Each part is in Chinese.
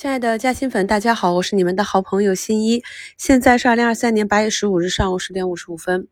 亲爱的嘉兴粉，大家好，我是你们的好朋友新一。现在是二零二三年八月十五日上午十点五十五分。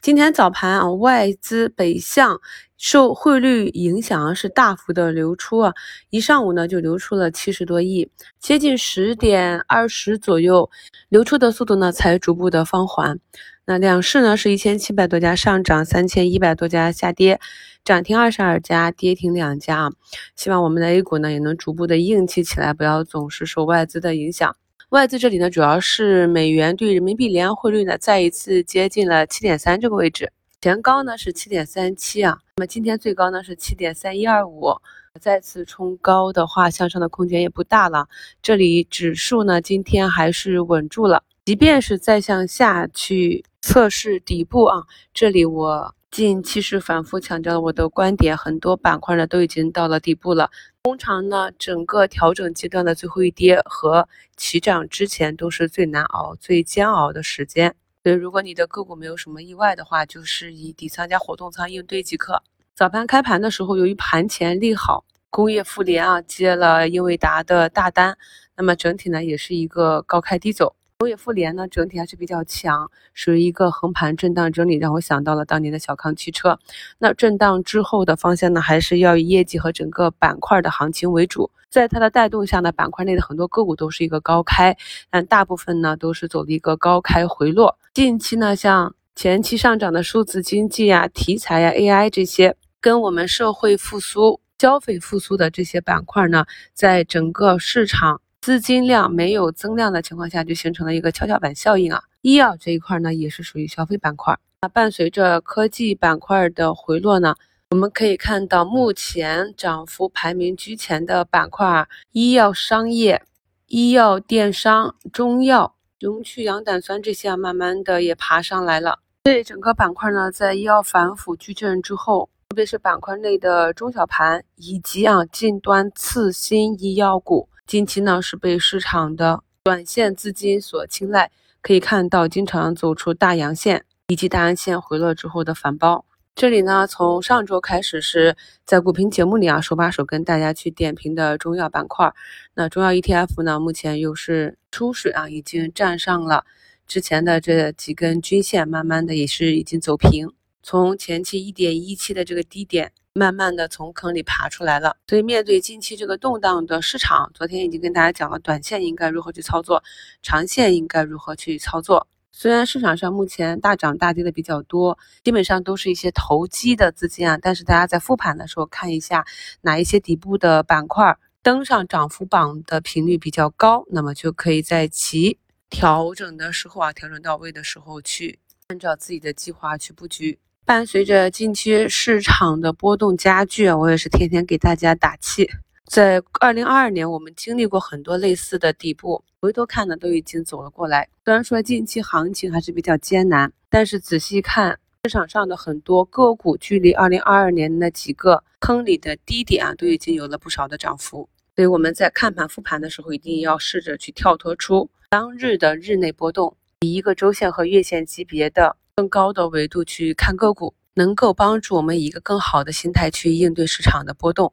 今天早盘啊，外资北向受汇率影响啊是大幅的流出啊，一上午呢就流出了七十多亿，接近十点二十左右，流出的速度呢才逐步的放缓。那两市呢是一千七百多家上涨，三千一百多家下跌，涨停二十二家，跌停两家啊。希望我们的 A 股呢也能逐步的硬气起来，不要总是受外资的影响。外资这里呢主要是美元对人民币离岸汇率呢再一次接近了七点三这个位置，前高呢是七点三七啊，那么今天最高呢是七点三一二五，再次冲高的话，向上的空间也不大了。这里指数呢今天还是稳住了，即便是再向下去。测试底部啊，这里我近期是反复强调了我的观点，很多板块呢都已经到了底部了。通常呢，整个调整阶段的最后一跌和起涨之前都是最难熬、最煎熬的时间。所以，如果你的个股没有什么意外的话，就是以底仓加活动仓应对即可。早盘开盘的时候，由于盘前利好，工业富联啊接了英伟达的大单，那么整体呢也是一个高开低走。工业富联呢，整体还是比较强，属于一个横盘震荡整理，让我想到了当年的小康汽车。那震荡之后的方向呢，还是要以业绩和整个板块的行情为主。在它的带动下呢，板块内的很多个股都是一个高开，但大部分呢都是走了一个高开回落。近期呢，像前期上涨的数字经济呀、题材呀、AI 这些，跟我们社会复苏、消费复苏的这些板块呢，在整个市场。资金量没有增量的情况下，就形成了一个跷跷板效应啊。医药这一块呢，也是属于消费板块。那伴随着科技板块的回落呢，我们可以看到目前涨幅排名居前的板块，医药、商业、医药、电商、中药、荣去氧胆酸这些啊，慢慢的也爬上来了。所以整个板块呢，在医药反腐矩阵之后，特别是板块内的中小盘以及啊近端次新医药股。近期呢是被市场的短线资金所青睐，可以看到经常走出大阳线以及大阳线回落之后的反包。这里呢从上周开始是在股评节目里啊手把手跟大家去点评的中药板块。那中药 ETF 呢目前又是出水啊，已经站上了之前的这几根均线，慢慢的也是已经走平，从前期一点一七的这个低点。慢慢的从坑里爬出来了，所以面对近期这个动荡的市场，昨天已经跟大家讲了，短线应该如何去操作，长线应该如何去操作。虽然市场上目前大涨大跌的比较多，基本上都是一些投机的资金啊，但是大家在复盘的时候看一下哪一些底部的板块登上涨幅榜的频率比较高，那么就可以在其调整的时候啊，调整到位的时候去按照自己的计划去布局。伴随着近期市场的波动加剧，我也是天天给大家打气。在二零二二年，我们经历过很多类似的底部，回头看呢，都已经走了过来。虽然说近期行情还是比较艰难，但是仔细看市场上的很多个股，距离二零二二年那几个坑里的低点啊，都已经有了不少的涨幅。所以我们在看盘复盘的时候，一定要试着去跳脱出当日的日内波动，以一个周线和月线级别的。更高的维度去看个股，能够帮助我们以一个更好的心态去应对市场的波动。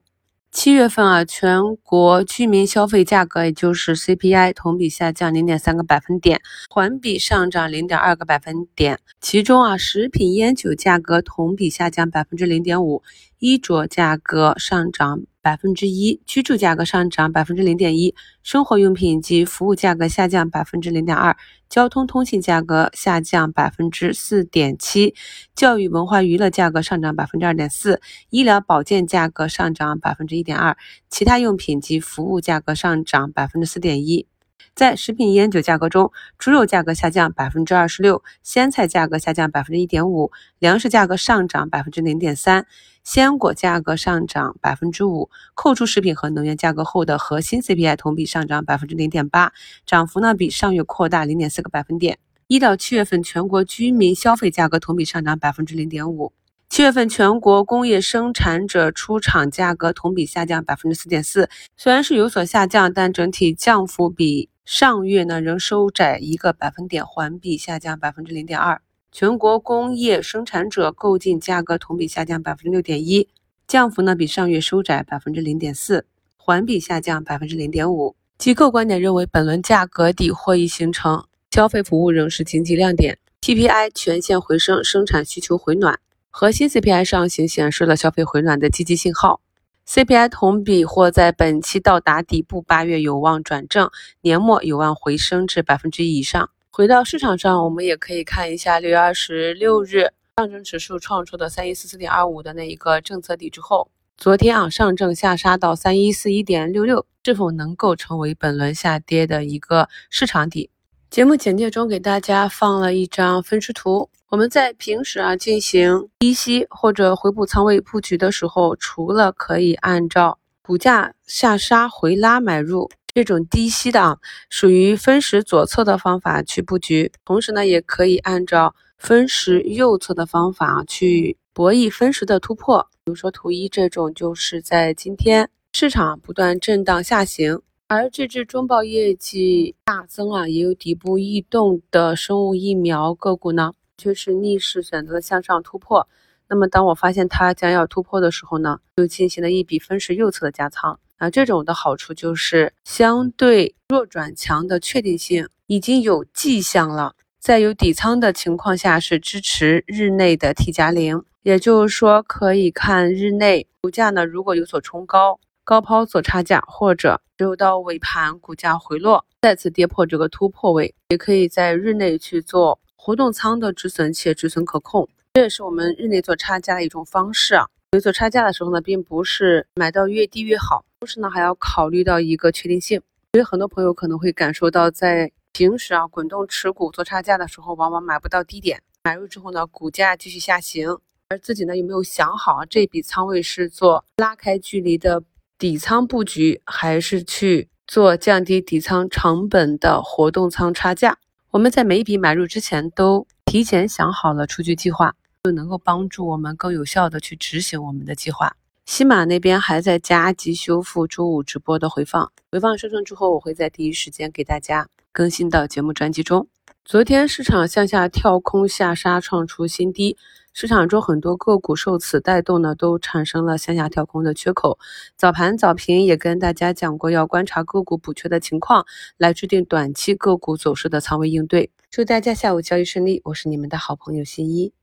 七月份啊，全国居民消费价格也就是 CPI 同比下降零点三个百分点，环比上涨零点二个百分点。其中啊，食品烟酒价格同比下降百分之零点五，衣着价格上涨。百分之一，居住价格上涨百分之零点一，生活用品及服务价格下降百分之零点二，交通通信价格下降百分之四点七，教育文化娱乐价格上涨百分之二点四，医疗保健价格上涨百分之一点二，其他用品及服务价格上涨百分之四点一。在食品烟酒价格中，猪肉价格下降百分之二十六，鲜菜价格下降百分之一点五，粮食价格上涨百分之零点三，鲜果价格上涨百分之五。扣除食品和能源价格后的核心 CPI 同比上涨百分之零点八，涨幅呢比上月扩大零点四个百分点。一到七月份，全国居民消费价格同比上涨百分之零点五。七月份全国工业生产者出厂价格同比下降百分之四点四，虽然是有所下降，但整体降幅比上月呢仍收窄一个百分点，环比下降百分之零点二。全国工业生产者购进价格同比下降百分之六点一，降幅呢比上月收窄百分之零点四，环比下降百分之零点五。机构观点认为，本轮价格底或已形成，消费服务仍是经济亮点。PPI 全线回升，生产需求回暖，核心 CPI 上行显示了消费回暖的积极信号。CPI 同比或在本期到达底部，八月有望转正，年末有望回升至百分之一以上。回到市场上，我们也可以看一下六月二十六日上证指数创出的三一四四点二五的那一个政策底之后，昨天啊上证下杀到三一四一点六六，是否能够成为本轮下跌的一个市场底？节目简介中给大家放了一张分时图。我们在平时啊进行低吸或者回补仓位布局的时候，除了可以按照股价下杀回拉买入这种低吸的啊，属于分时左侧的方法去布局，同时呢也可以按照分时右侧的方法去博弈分时的突破。比如说图一这种，就是在今天市场不断震荡下行。而这只中报业绩大增啊，也有底部异动的生物疫苗个股呢，却是逆势选择了向上突破。那么，当我发现它将要突破的时候呢，就进行了一笔分时右侧的加仓。啊，这种的好处就是相对弱转强的确定性已经有迹象了。在有底仓的情况下，是支持日内的 T 加零，也就是说，可以看日内股价呢，如果有所冲高。高抛做差价，或者只有到尾盘股价回落，再次跌破这个突破位，也可以在日内去做活动仓的止损，且止损可控。这也是我们日内做差价的一种方式啊。所以做差价的时候呢，并不是买到越低越好，同时呢还要考虑到一个确定性。所以很多朋友可能会感受到，在平时啊滚动持股做差价的时候，往往买不到低点，买入之后呢，股价继续下行，而自己呢有没有想好这笔仓位是做拉开距离的？底仓布局还是去做降低底仓成本的活动仓差价。我们在每一笔买入之前都提前想好了出局计划，就能够帮助我们更有效的去执行我们的计划。西马那边还在加急修复周五直播的回放，回放生成之后，我会在第一时间给大家更新到节目专辑中。昨天市场向下跳空下杀，创出新低。市场中很多个股受此带动呢，都产生了向下跳空的缺口。早盘早评也跟大家讲过，要观察个股补缺的情况，来制定短期个股走势的仓位应对。祝大家下午交易顺利，我是你们的好朋友新一。